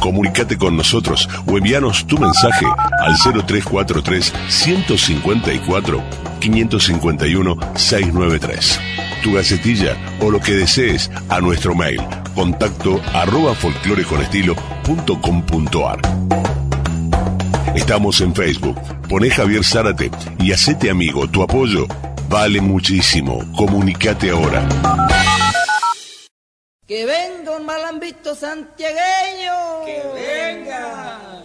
Comunicate con nosotros o envíanos tu mensaje al 0343 154 551 693. Tu gacetilla o lo que desees a nuestro mail contacto arroba folcloreconestilo.com.ar. Estamos en Facebook. Poné Javier Zárate y hacete amigo. Tu apoyo vale muchísimo. Comunicate ahora. Que venga un malambito santiagueño. Que venga.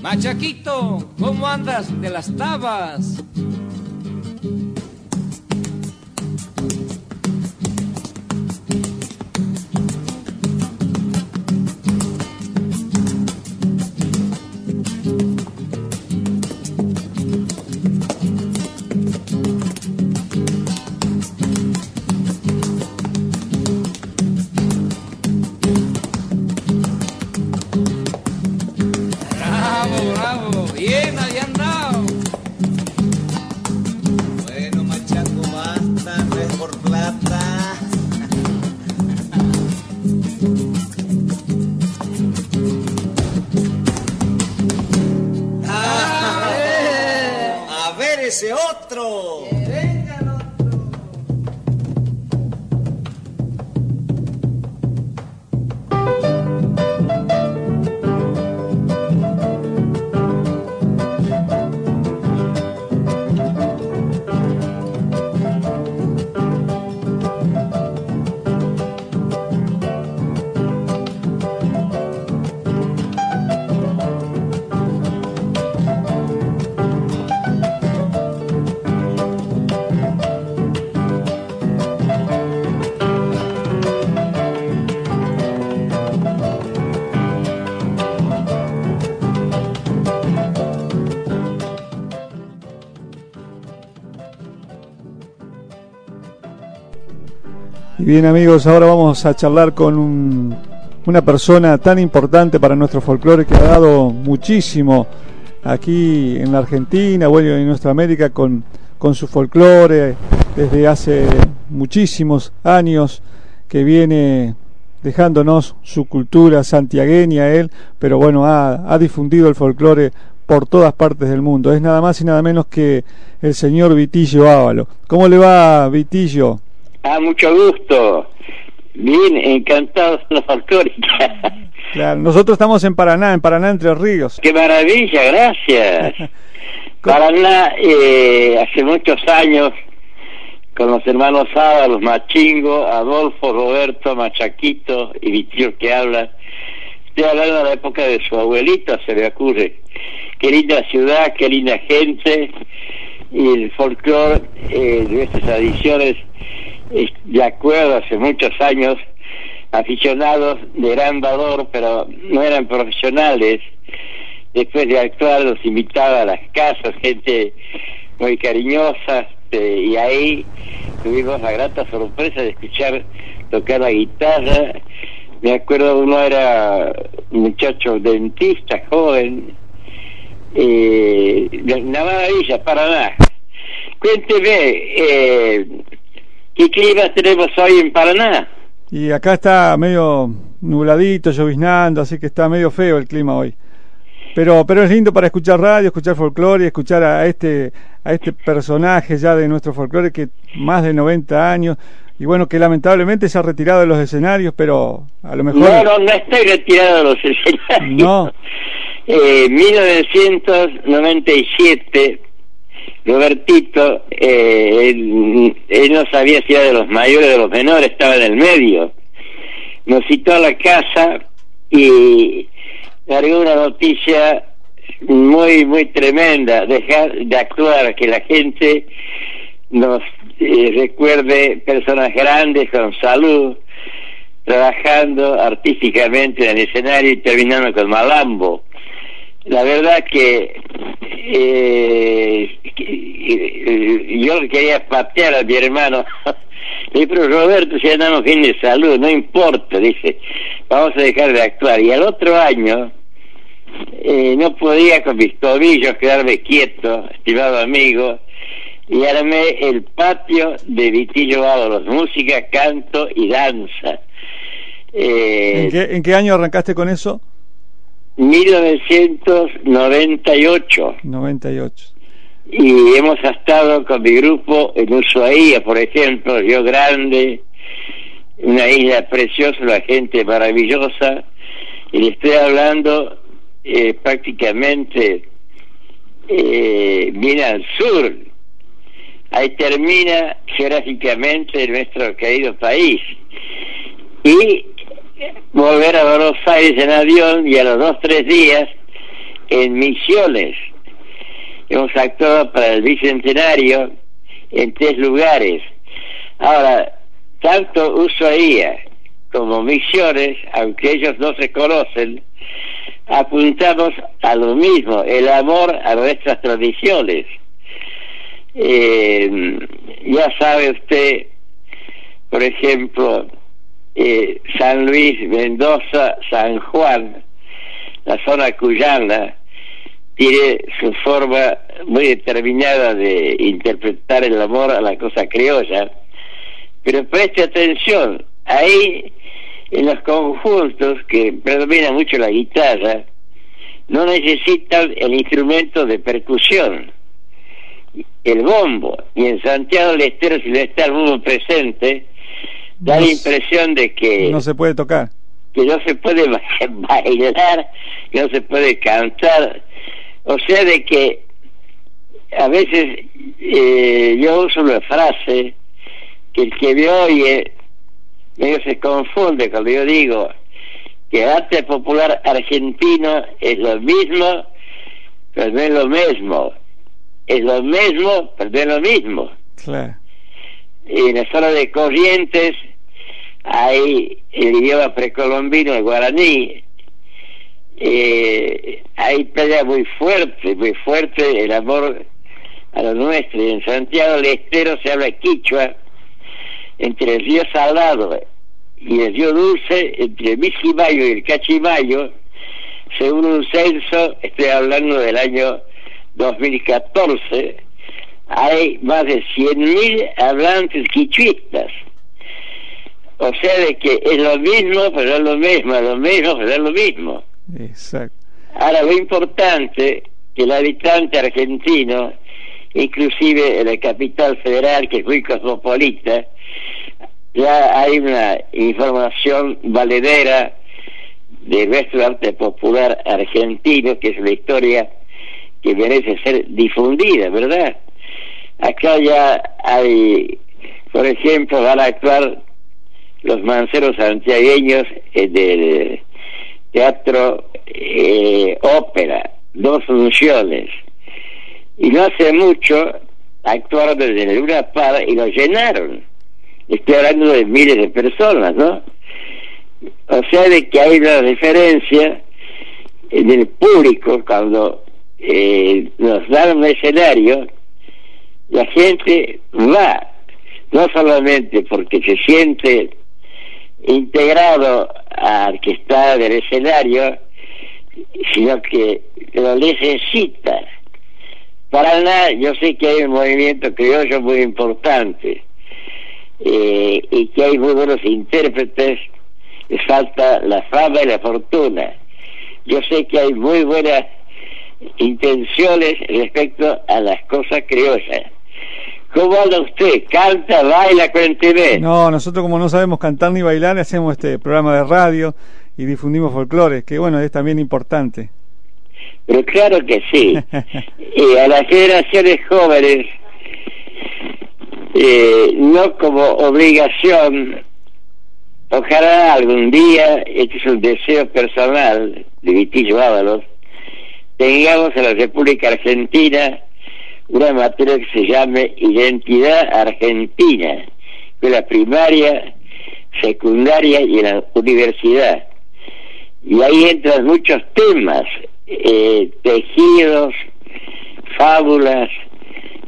Machaquito, ¿cómo andas de las tabas? Bien amigos, ahora vamos a charlar con un- una persona tan importante para nuestro folclore que ha dado muchísimo aquí en la Argentina, bueno, en nuestra América con, su folclore desde hace muchísimos años que viene dejándonos su cultura santiagueña él, pero bueno, ha, ha difundido el folclore por todas partes del mundo. Es nada más y nada menos que el señor Vitillo Ávalo. ¿Cómo le va, Vitillo? Ah, mucho gusto. Bien, encantados con la folclórica. Claro, nosotros estamos en Paraná, en Paraná Entre Ríos. Qué maravilla, gracias. Paraná, eh, hace muchos años, con los hermanos Saba, los Machingo, Adolfo, Roberto, Machaquito y Vitillo que habla. Estoy hablando de la época de su abuelito, se me ocurre. Qué linda ciudad, qué linda gente. Y el folclore eh, de estas tradiciones, de acuerdo, hace muchos años, aficionados de gran valor, pero no eran profesionales. Después de actuar, los invitaba a las casas, gente muy cariñosa, este, y ahí tuvimos la grata sorpresa de escuchar tocar la guitarra. Me acuerdo uno era un muchacho dentista, joven, eh, de una maravilla, Paraná. Cuénteme, eh, ¿qué clima tenemos hoy en Paraná? Y acá está medio nubladito, lloviznando, así que está medio feo el clima hoy. Pero, pero es lindo para escuchar radio, escuchar folclore, escuchar a este, a este personaje ya de nuestro folclore que más de 90 años y bueno, que lamentablemente se ha retirado de los escenarios, pero a lo mejor... No, no, no estoy retirado de los escenarios. No. Eh, 1997, Robertito, eh, él, no sabía si era de los mayores o de los menores, estaba en el medio. Nos citó a la casa y largó una noticia muy, muy tremenda, dejar de actuar, que la gente nos eh, recuerde personas grandes con salud, trabajando artísticamente en el escenario y terminando con Malambo. La verdad que, eh, que- yo quería patear a mi hermano. Le pero Roberto, si andamos bien de salud, no importa, dice, vamos a dejar de actuar. Y al otro año, eh, no podía con mis tobillos quedarme quieto, estimado amigo, y armé el patio de Vitillo Ábalos, música, canto y danza. Eh, ¿En qué, en qué año arrancaste con eso? 1998 98. y hemos estado con mi grupo en Ushuaia, por ejemplo, Río Grande, una isla preciosa, la gente maravillosa, y le estoy hablando eh, prácticamente eh, bien al sur. Ahí termina geográficamente nuestro querido país. Y volver a Buenos Aires en avión y a los dos, tres días en Misiones. Hemos actuado para el Bicentenario en tres lugares. Ahora, tanto Ushuaia como Misiones, aunque ellos no se conocen, apuntamos a lo mismo, el amor a nuestras tradiciones. Eh, ya sabe usted, por ejemplo, eh, San Luis, Mendoza, San Juan, la zona cuyana, tiene su forma muy determinada de interpretar el amor a la cosa criolla, pero preste atención, ahí en los conjuntos que predomina mucho la guitarra, no necesitan el instrumento de percusión, el bombo, y en Santiago del Estero si no está el bombo presente, da la No impresión de que No se puede tocar. que no se puede ba- bailar, que no se puede cantar. O sea, de que a veces eh, yo uso una frase que el que me oye medio se confunde cuando yo digo que el arte popular argentino es lo mismo, pero no es lo mismo. Es lo mismo, pero no es lo mismo Claro. en la zona de Corrientes hay el idioma precolombino, el guaraní. Eh, hay pelea muy fuerte, muy fuerte el amor a lo nuestro. Y en Santiago del Estero se habla quichua entre el río Salado y el río Dulce, entre el Misimayo y el Cachimayo, según un censo, estoy hablando del año 2014, hay más de 100.000 hablantes quichuistas. O sea, de que es lo mismo, pero es lo mismo, es lo mismo, pero es lo mismo. Exacto. Ahora, lo importante que el habitante argentino, inclusive en la capital federal, que es muy cosmopolita, ya hay una información valedera de nuestro arte popular argentino, que es la historia que merece ser difundida, ¿verdad? Acá ya hay, por ejemplo, van a actuar los manceros santiagueños eh, del teatro eh, ópera, dos funciones. Y no hace mucho actuaron desde el Luna Par y lo llenaron. Estoy hablando de miles de personas, ¿no? O sea, de que hay una diferencia en el público cuando eh, nos dan un escenario, la gente va, no solamente porque se siente integrado al que está del escenario, sino que lo necesita. Para nada, yo sé que hay un movimiento criollo muy importante eh, y que hay muy buenos intérpretes, falta la fama y la fortuna. Yo sé que hay muy buenas intenciones respecto a las cosas criollas. ¿Cómo anda usted? ¿Canta, baila, cuénteme? No, nosotros como no sabemos cantar ni bailar, hacemos este programa de radio y difundimos folclore, que bueno, es también importante. Pero claro que sí. y a las generaciones jóvenes, eh, no como obligación, ojalá algún día, este es un deseo personal de Vitillo Ábalos, tengamos en la República Argentina una materia que se llame Identidad Argentina, que la primaria, secundaria y en la universidad. Y ahí entran muchos temas, eh, tejidos, fábulas,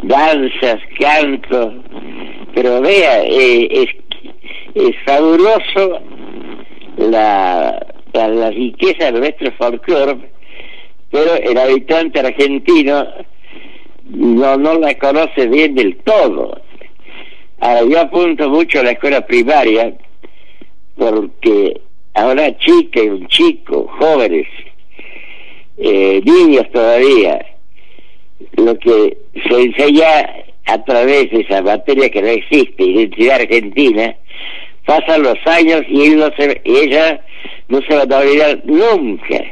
danzas, cantos, pero vea, eh, es, es fabuloso la, la, riqueza de nuestro folclore, pero el habitante argentino no, no la conoce bien del todo. Ahora, yo apunto mucho a la escuela primaria porque ahora chica y un chico, jóvenes, eh, niños todavía, lo que se enseña a través de esa materia que no existe, identidad argentina, pasan los años y, él no se, ella no se va a olvidar nunca.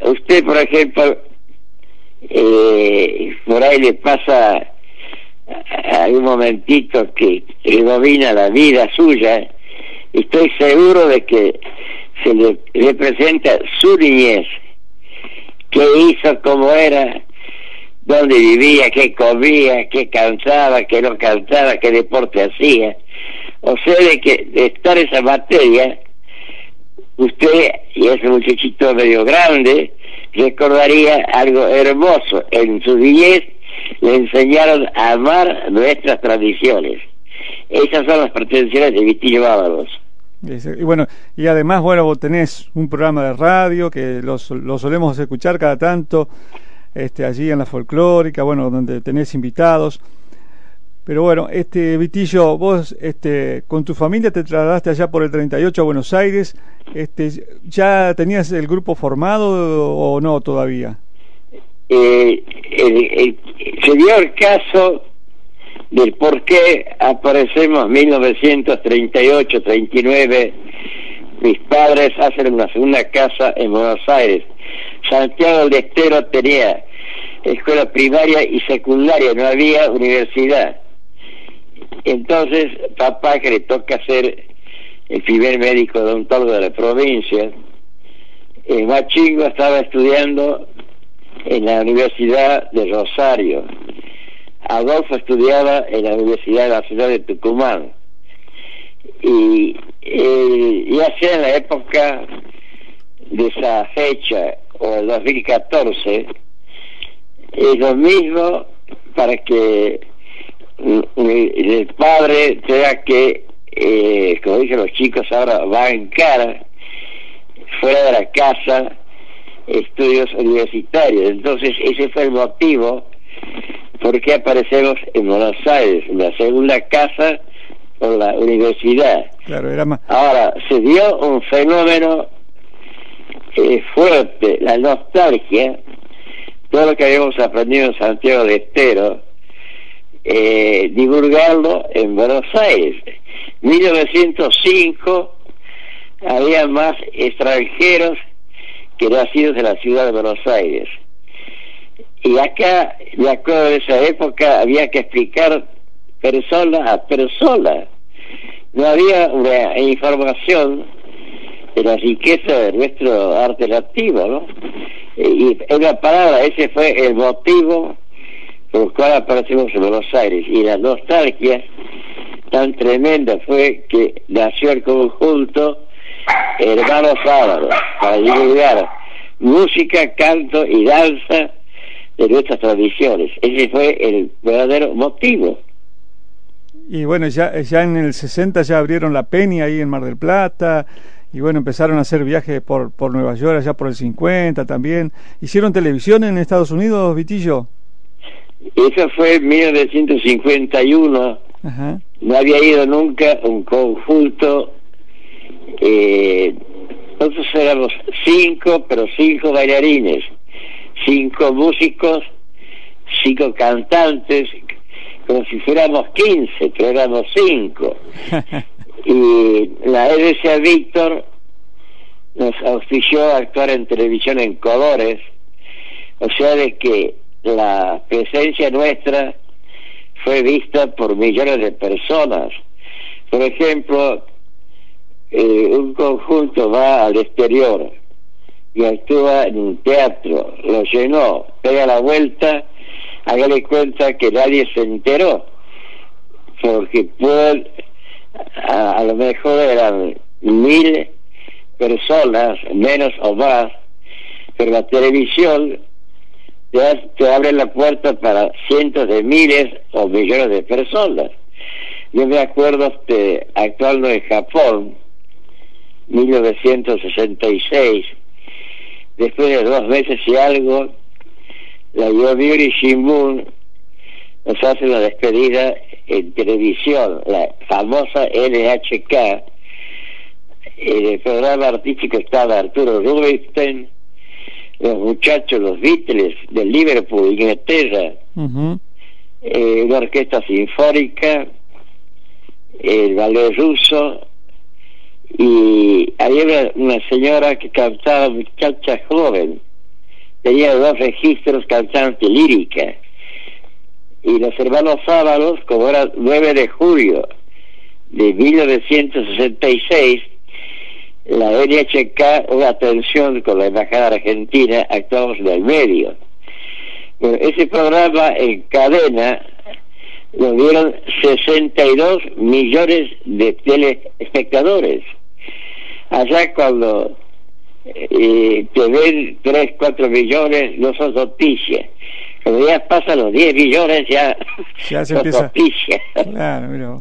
Usted, por ejemplo, eh, por ahí le pasa hay un momentito que, domina la vida suya, estoy seguro de que se le representa su niñez, qué hizo, cómo era, dónde vivía, qué comía, qué cantaba, qué no cantaba, qué deporte hacía. O sea, de que de estar esa materia, usted, y ese muchachito medio grande, recordaría algo hermoso. En su niñez le enseñaron a amar nuestras tradiciones. Esas son las pretensiones de Vitillo Ábalos. Y bueno, y además, bueno, vos tenés un programa de radio que lo, lo solemos escuchar cada tanto, este, allí en la folclórica, bueno, donde tenés invitados. Pero bueno, este Vitillo, vos este, con tu familia te trasladaste allá por el 38 a Buenos Aires. Este, ¿Ya tenías el grupo formado o no todavía? Eh, se dio el caso del por qué aparecemos 1938-39. Mis padres hacen una segunda casa en Buenos Aires. Santiago del Estero tenía escuela primaria y secundaria, no había universidad. Entonces, papá, que le toca ser el primer médico de un de la provincia, el más chingo estaba estudiando en la Universidad de Rosario. Adolfo estudiaba en la Universidad Nacional de Tucumán. Y eh, ya sea en la época de esa fecha o el 2014, es lo mismo para que el padre tenga que, eh, como dicen los chicos ahora, va en cara fuera de la casa estudios universitarios. Entonces ese fue el motivo por qué aparecemos en Buenos Aires, en la segunda casa por la universidad. Claro, era más... Ahora, se dio un fenómeno eh, fuerte, la nostalgia, todo lo que habíamos aprendido en Santiago de Estero, eh, divulgarlo en Buenos Aires. 1905 había más extranjeros que nacidos en la ciudad de Buenos Aires. Y acá, de acuerdo a esa época, había que explicar persona a persona. No había una información de la riqueza de nuestro arte nativo, ¿no? Y en la palabra, ese fue el motivo por el cual aparecimos en Buenos Aires. Y la nostalgia tan tremenda fue que nació el conjunto Hermanos Sábados para divulgar música, canto y danza de nuestras tradiciones. Ese fue el verdadero motivo. Y bueno, ya, ya en el 60 ya abrieron la Peña ahí en Mar del Plata, y bueno, empezaron a hacer viajes por, por Nueva York, allá por el 50 también. ¿Hicieron televisión en Estados Unidos, Vitillo? Eso fue en 1951. No había ido nunca un conjunto. Eh, nosotros éramos cinco, pero cinco bailarines, cinco músicos, cinco cantantes, como si fuéramos quince, pero éramos cinco. y la EDC Víctor nos auspició a actuar en televisión en colores, o sea de que la presencia nuestra fue vista por millones de personas. Por ejemplo, eh, un conjunto va al exterior y actúa en un teatro, lo llenó, pega la vuelta hágale cuenta que nadie se enteró, porque pueden, a, a lo mejor eran mil personas, menos o más, pero la televisión te, abre la puerta para cientos de miles o millones de personas. Yo me acuerdo este, actuando en Japón, 1966, después de dos meses y algo, la Yomiuri Shimbun nos hace una despedida en televisión, la famosa NHK. En el programa artístico estaba Arturo Rubinstein, los muchachos, los Beatles de Liverpool, Inglaterra, eh, una orquesta sinfónica, el ballet ruso, y había una, una señora que cantaba muchacha joven, tenía dos registros cantante lírica, y los hermanos Sábalos, como era 9 de julio de 1966, la NHK, una atención con la Embajada Argentina, actuamos en el medio. Bueno, ese programa en cadena lo vieron 62 millones de telespectadores. Allá cuando eh, te ven 3, 4 millones, no son noticias. Cuando ya pasan los 10 millones, ya, Ya se son empieza. noticias. Claro, mira.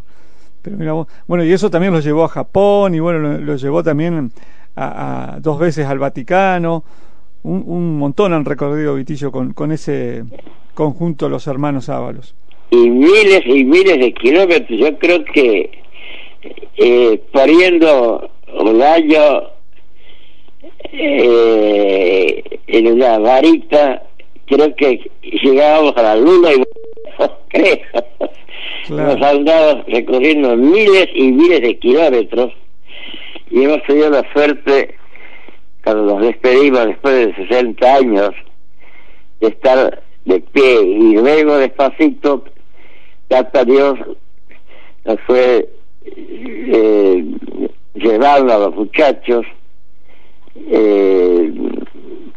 Pero mira vos. Bueno, y eso también lo llevó a Japón y bueno, lo, llevó también a, a dos veces al Vaticano. Un, un montón han recorrido Vitillo con, con ese conjunto los hermanos Ábalos. y miles y miles de kilómetros. Yo creo que eh, pariendo un año eh, en una varita, creo que llegábamos a la luna y creo. Claro. Hemos andado recorriendo miles y miles de kilómetros y hemos tenido la suerte, cuando nos despedimos después de 60 años, de estar de pie y luego despacito, hasta Dios nos fue eh, llevando a los muchachos. Eh,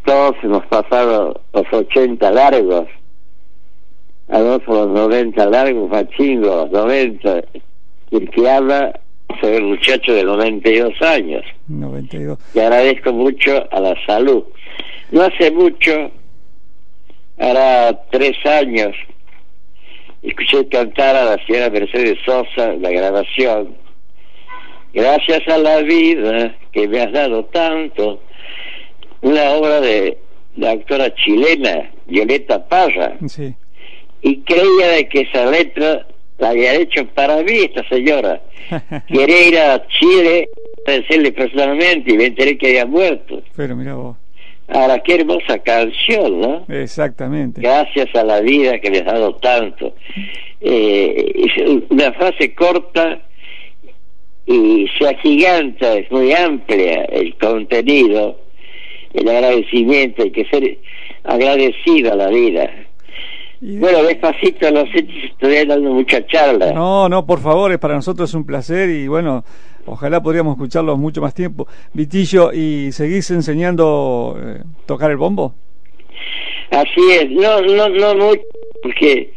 todos hemos pasado los 80 largos, Adolfo los 90 largos, Machingo los 90, y el que habla soy un muchacho de 92 años. 92. Le agradezco mucho a la salud. No hace mucho, hará tres años, escuché cantar a la señora Mercedes Sosa la grabación. Gracias a la vida que me has dado tanto, una obra de la autora chilena Violeta Parra, Sí. Y creía de que esa letra la había hecho para mí esta señora. Quería ir a Chile a decirle personalmente y me enteré que había muerto. Pero mira vos. Ahora, qué hermosa canción, ¿no? Exactamente. Gracias a la vida que me has dado tanto. Eh, una frase corta y se agiganta, es muy amplia el contenido, el agradecimiento, hay que ser agradecido a la vida. Bueno, despacito, no sé si estoy dando mucha charla. No, no, por favor, es para nosotros un placer y bueno, ojalá podríamos escucharlos mucho más tiempo. Vitillo, ¿y seguís enseñando eh, tocar el bombo? Así es, no, no, no mucho, porque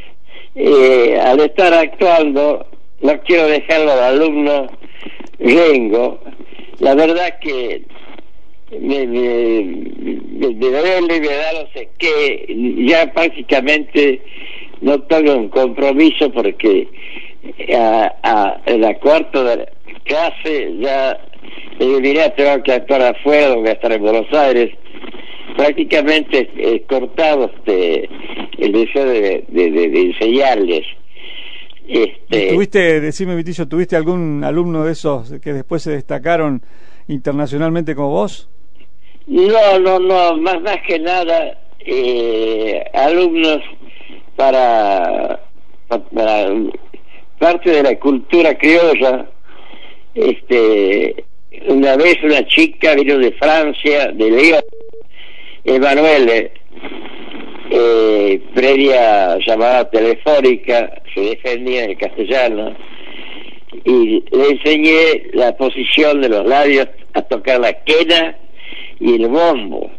eh, al estar actuando, no quiero dejarlo al alumno Rengo. La verdad que me, me duele, me da no sé qué, ya prácticamente no tengo un compromiso porque a, a, la cuarta de la clase ya me diré tengo que actuar afuera, voy a estar en Buenos Aires prácticamente he cortado este el deseo de, de, de- de enseñarles. Este ¿Tuviste, decime Vitillo, ¿tuviste algún alumno de esos que después se destacaron internacionalmente como vos? No no no más más que nada eh, alumnos para, parte de la cultura criolla. Este una vez una chica vino de Francia de León Emanuele eh, previa llamada telefónica se defendía en el castellano y le enseñé la posición de los labios a tocar la quena y el bombo.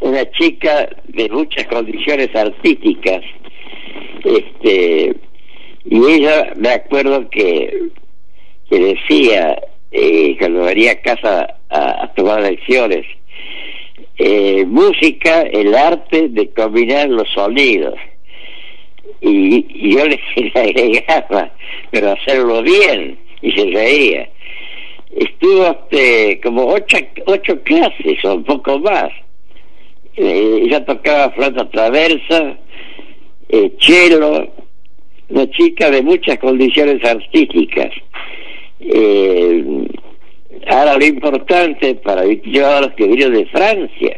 Una chica de muchas condiciones artísticas Este, y ella, me acuerdo que, que decía, eh, cuando venía a casa a, tomar lecciones, eh, música, el arte de combinar los sonidos. Y, yo le, agregaba, pero hacerlo bien, y se reía. Estuvo este, como ocho, ocho clases o un poco más. Eh, ella tocaba flauta traversa, eh, cello, una chica de muchas condiciones artísticas. Eh, ahora lo importante para yo los que vino de Francia,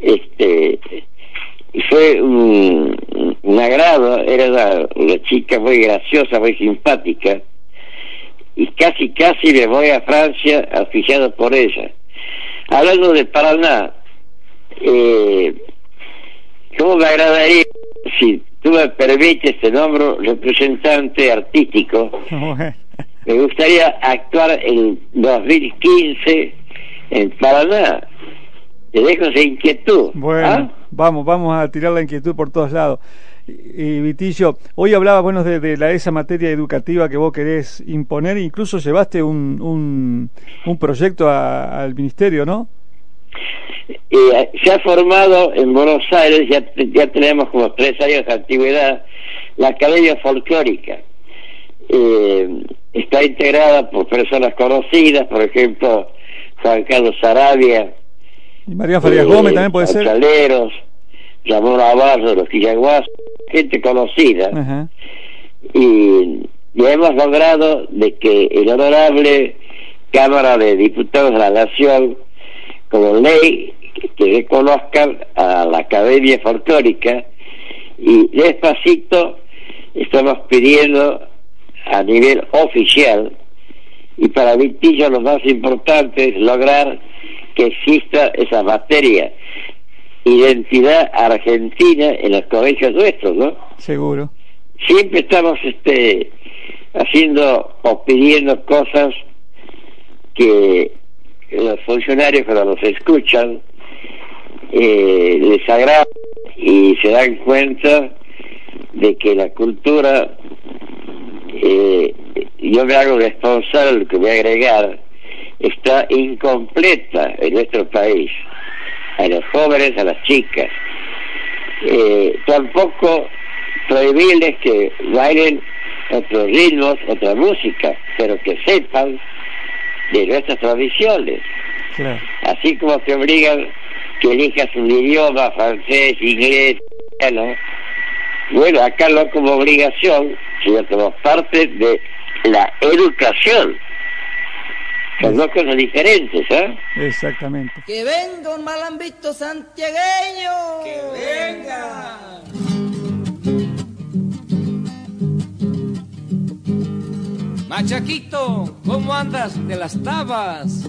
este, fue un, agrado, era una, chica muy graciosa, muy simpática, y casi casi me voy a Francia oficiado por ella. Hablando de Paraná, eh, ¿cómo me agradaría si tú me permites te nombro representante artístico? me gustaría actuar en 2015 en Paraná. Te dejo esa inquietud. Bueno, ¿ah? vamos, vamos a tirar la inquietud por todos lados. Y, Vitillo, hoy hablaba bueno, de, la, esa materia educativa que vos querés imponer, incluso llevaste un, un, un proyecto al ministerio, ¿no? Eh, se ha formado en Buenos Aires, ya, ya tenemos como tres años de antigüedad, la Academia Folclórica. Eh, está integrada por personas conocidas, por ejemplo, Juan Carlos Arabia. Y María Farías Gómez también puede ser. Chaleros, Ramón Navarro, los Quillaguas, gente conocida. Y, y hemos logrado de que el honorable Cámara de Diputados de la Nación, como ley, que reconozcan a la Academia Folclórica y despacito estamos pidiendo a nivel oficial y para Vitillo lo más importante es lograr que exista esa materia identidad argentina en los colegios nuestros, ¿no? Seguro. Siempre estamos este haciendo o pidiendo cosas que los funcionarios cuando los escuchan eh, les agrada y se dan cuenta de que la cultura eh, yo me hago responsable lo que voy a agregar está incompleta en nuestro país a los jóvenes a las chicas eh, tampoco prohibirles que bailen otros ritmos otra música pero que sepan de nuestras tradiciones así como te obligan que elijas un idioma francés inglés ¿no? Bueno, acá no como obligación, sino como parte de la educación. Son dos cosas diferentes, ¿eh? Exactamente. Que venga un malambito santiagueño. Que venga. Machaquito, ¿cómo andas de las tabas?